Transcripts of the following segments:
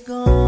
gone.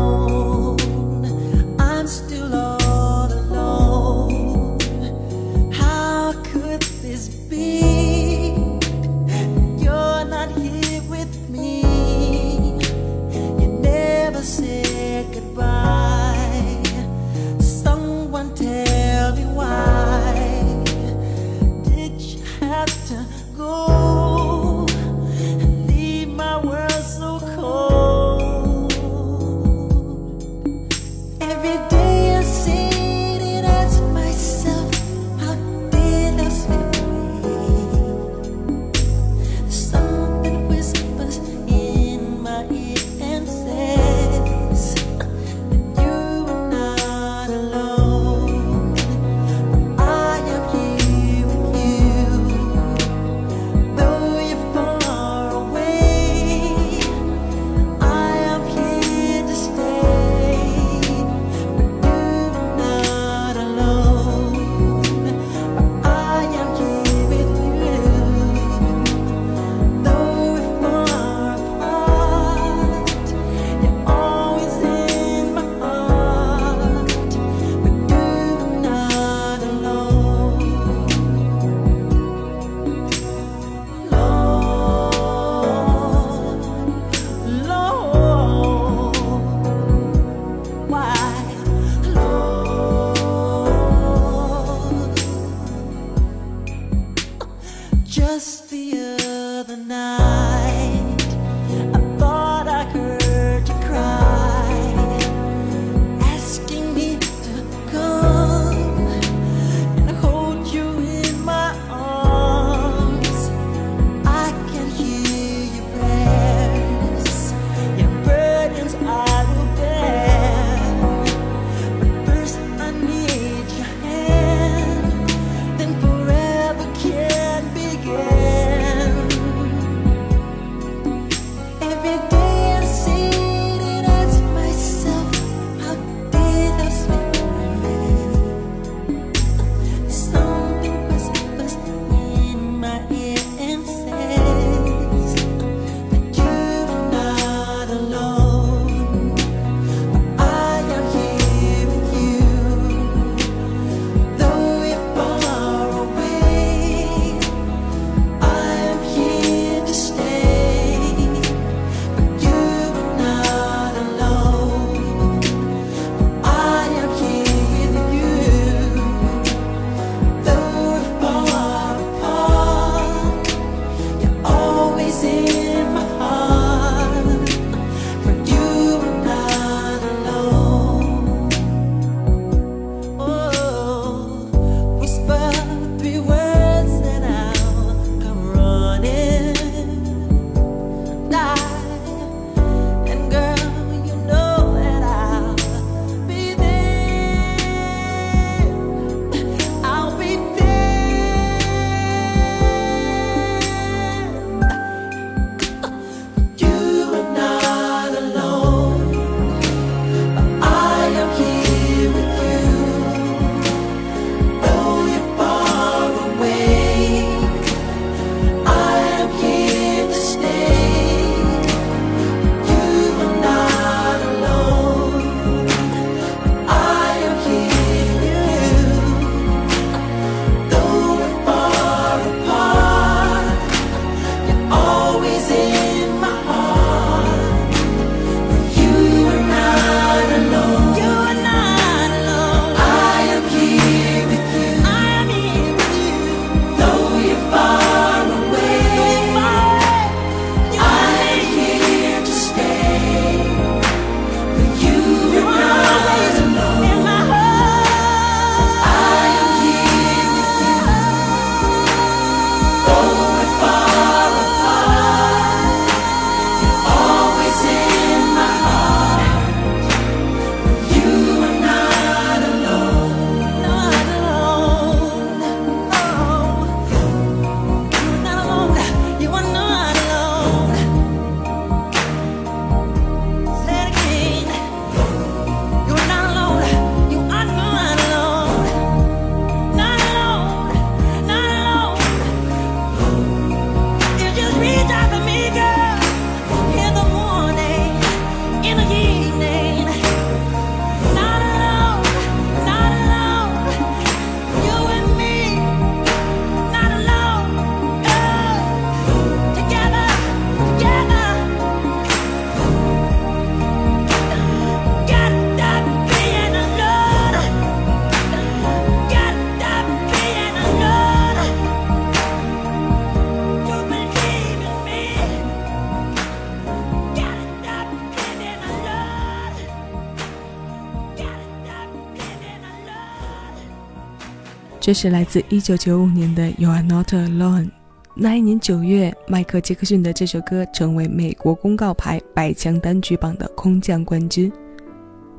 这是来自1995年的《You Are Not Alone》。那一年九月，迈克·杰克逊的这首歌成为美国公告牌百强单曲榜的空降冠军，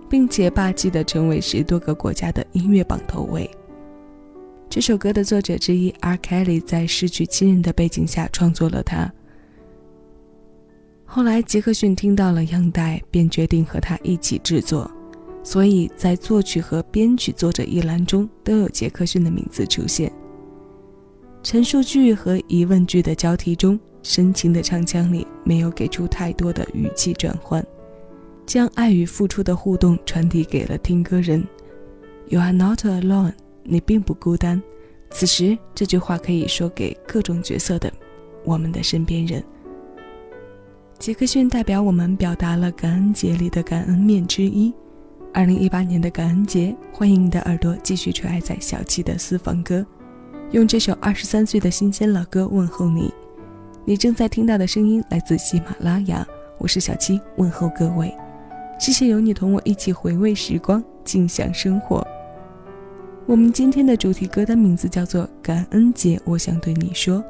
并且霸气的成为十多个国家的音乐榜头位。这首歌的作者之一 R. Kelly 在失去亲人的背景下创作了它。后来，杰克逊听到了样带，便决定和他一起制作，所以在作曲和编曲作者一栏中都有杰克逊的名字出现。陈述句和疑问句的交替中，深情的唱腔里没有给出太多的语气转换，将爱与付出的互动传递给了听歌人。You are not alone，你并不孤单。此时，这句话可以说给各种角色的我们的身边人。杰克逊代表我们表达了感恩节里的感恩面之一。二零一八年的感恩节，欢迎你的耳朵继续垂爱在小七的私房歌。用这首二十三岁的新鲜老歌问候你，你正在听到的声音来自喜马拉雅，我是小七，问候各位，谢谢有你同我一起回味时光，静享生活。我们今天的主题歌单名字叫做感恩节，我想对你说。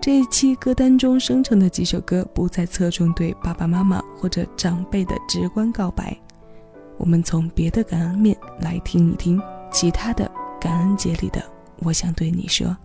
这一期歌单中生成的几首歌不再侧重对爸爸妈妈或者长辈的直观告白，我们从别的感恩面来听一听其他的感恩节里的。我想对你说。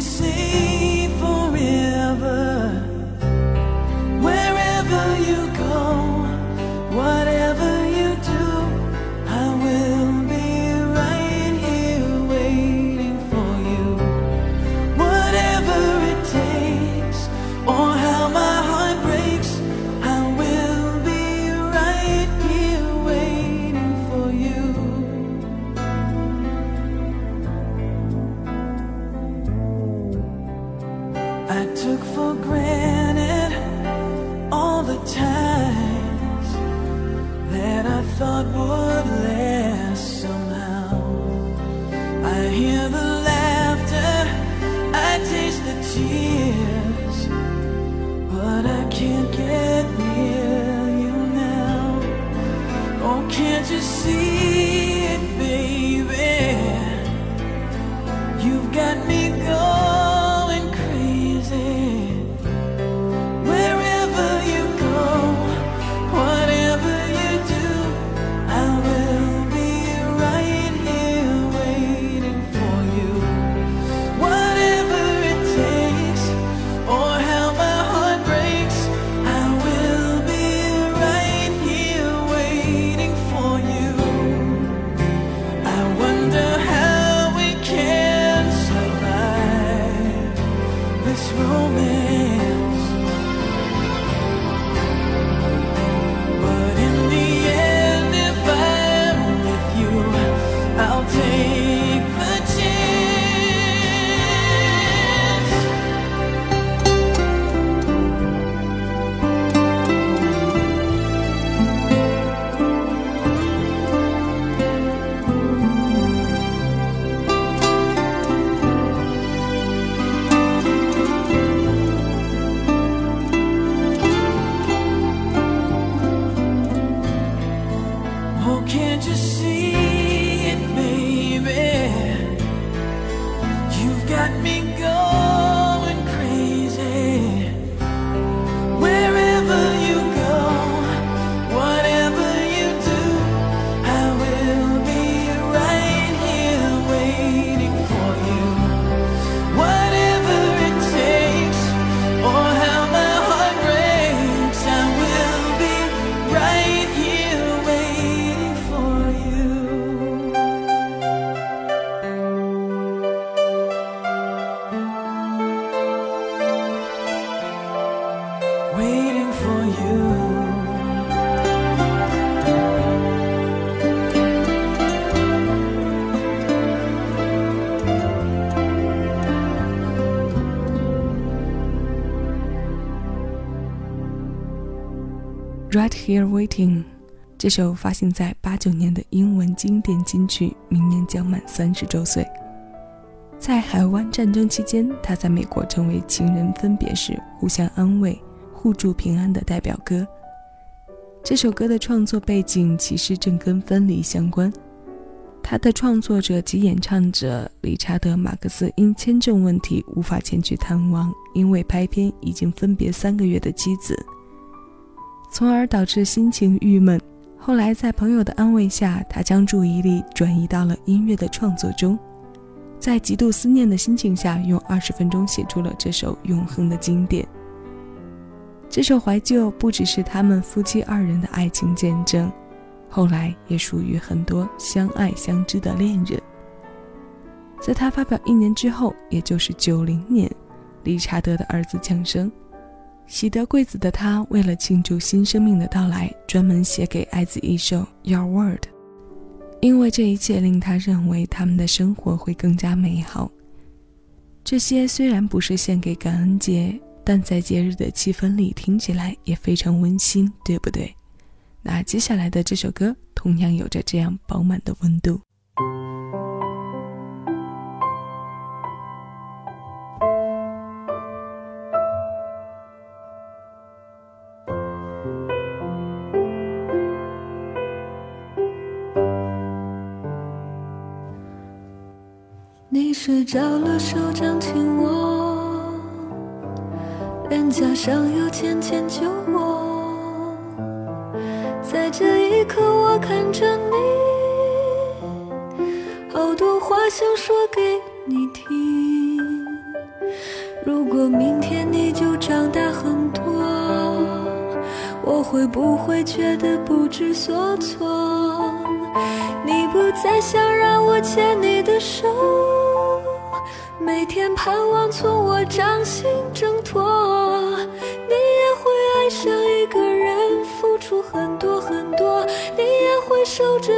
see. Can't get near you now. Oh, can't you see see it, baby. You've got me good. Here Waiting》。这首发行在八九年的英文经典金曲，明年将满三十周岁。在海湾战争期间，他在美国成为情人分别时互相安慰、互助平安的代表歌。这首歌的创作背景其实正跟分离相关。他的创作者及演唱者理查德·马克思因签证问题无法前去探望因为拍片已经分别三个月的妻子，从而导致心情郁闷。后来，在朋友的安慰下，他将注意力转移到了音乐的创作中，在极度思念的心情下，用二十分钟写出了这首永恒的经典。这首怀旧不只是他们夫妻二人的爱情见证，后来也属于很多相爱相知的恋人。在他发表一年之后，也就是九零年，理查德的儿子降生。喜得贵子的他，为了庆祝新生命的到来，专门写给爱子一首《Your Word》，因为这一切令他认为他们的生活会更加美好。这些虽然不是献给感恩节，但在节日的气氛里听起来也非常温馨，对不对？那接下来的这首歌同样有着这样饱满的温度。着了，手掌紧握，脸颊上又浅浅酒窝。在这一刻，我看着你，好多话想说给你听。如果明天你就长大很多，我会不会觉得不知所措？你不再想让我牵你的手，每天盼望从我掌心挣脱。你也会爱上一个人，付出很多很多。你也会守着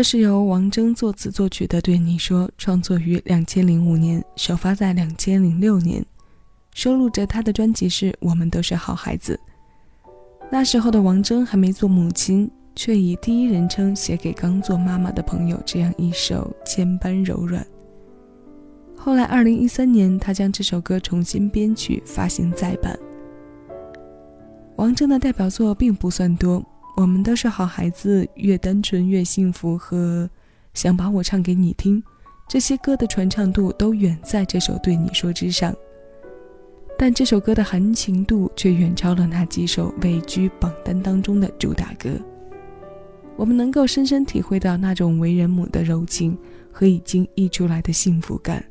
这是由王铮作词作曲的《对你说》，创作于两千零五年，首发在两千零六年，收录着他的专辑是《我们都是好孩子》。那时候的王铮还没做母亲，却以第一人称写给刚做妈妈的朋友这样一首千般柔软。后来，二零一三年，他将这首歌重新编曲发行再版。王铮的代表作并不算多。我们都是好孩子，越单纯越幸福。和想把我唱给你听，这些歌的传唱度都远在这首对你说之上。但这首歌的含情度却远超了那几首位居榜单当中的主打歌。我们能够深深体会到那种为人母的柔情和已经溢出来的幸福感。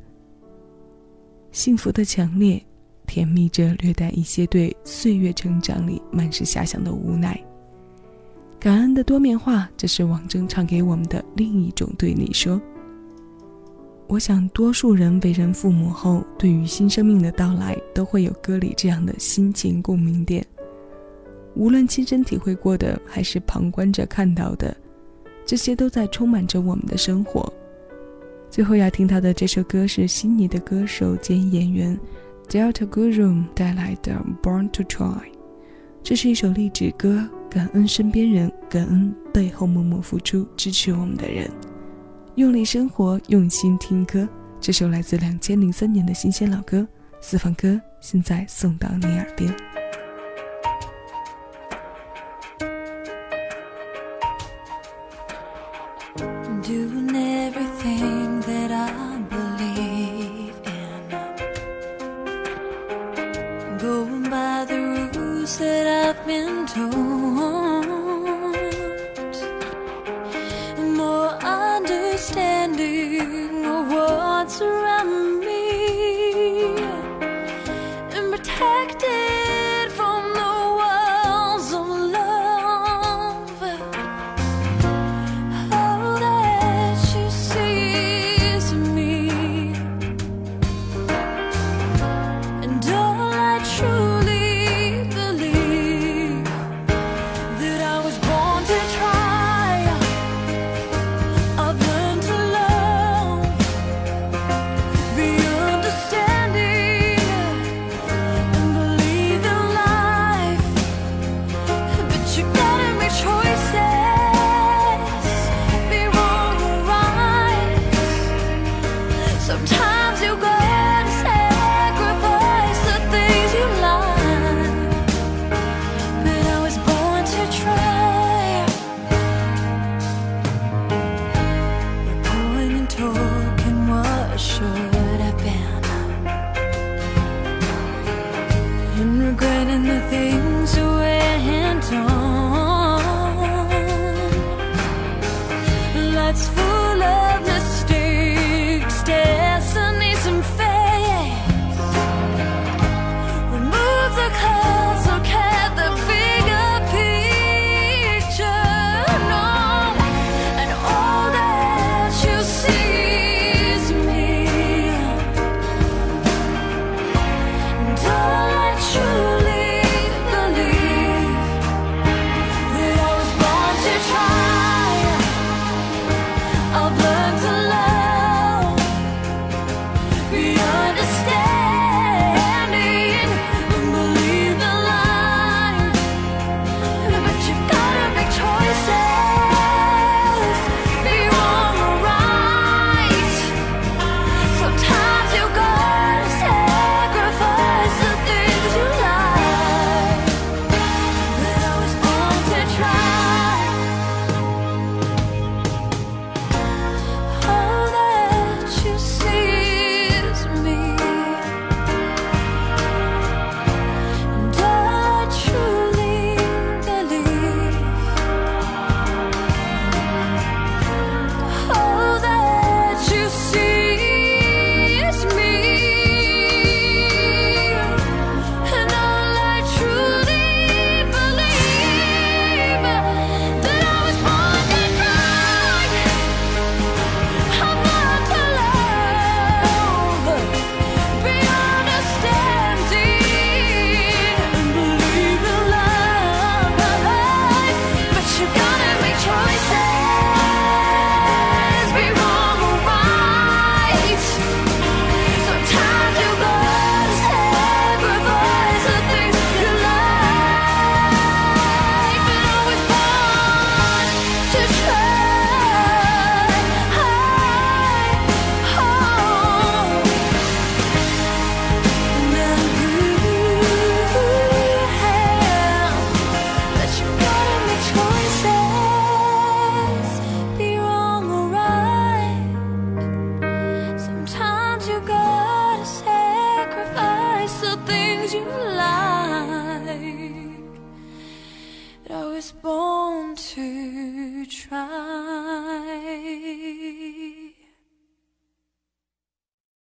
幸福的强烈，甜蜜着略带一些对岁月成长里满是遐想的无奈。感恩的多面化，这是王铮唱给我们的另一种对你说。我想，多数人为人父母后，对于新生命的到来，都会有歌里这样的心情共鸣点。无论亲身体会过的，还是旁观者看到的，这些都在充满着我们的生活。最后要听到的这首歌是悉尼的歌手兼演员 Delta Guru 带来的《Born to Try》，这是一首励志歌。感恩身边人，感恩背后默默付出支持我们的人，用力生活，用心听歌。这首来自两千零三年的新鲜老歌，四方歌，现在送到你耳边。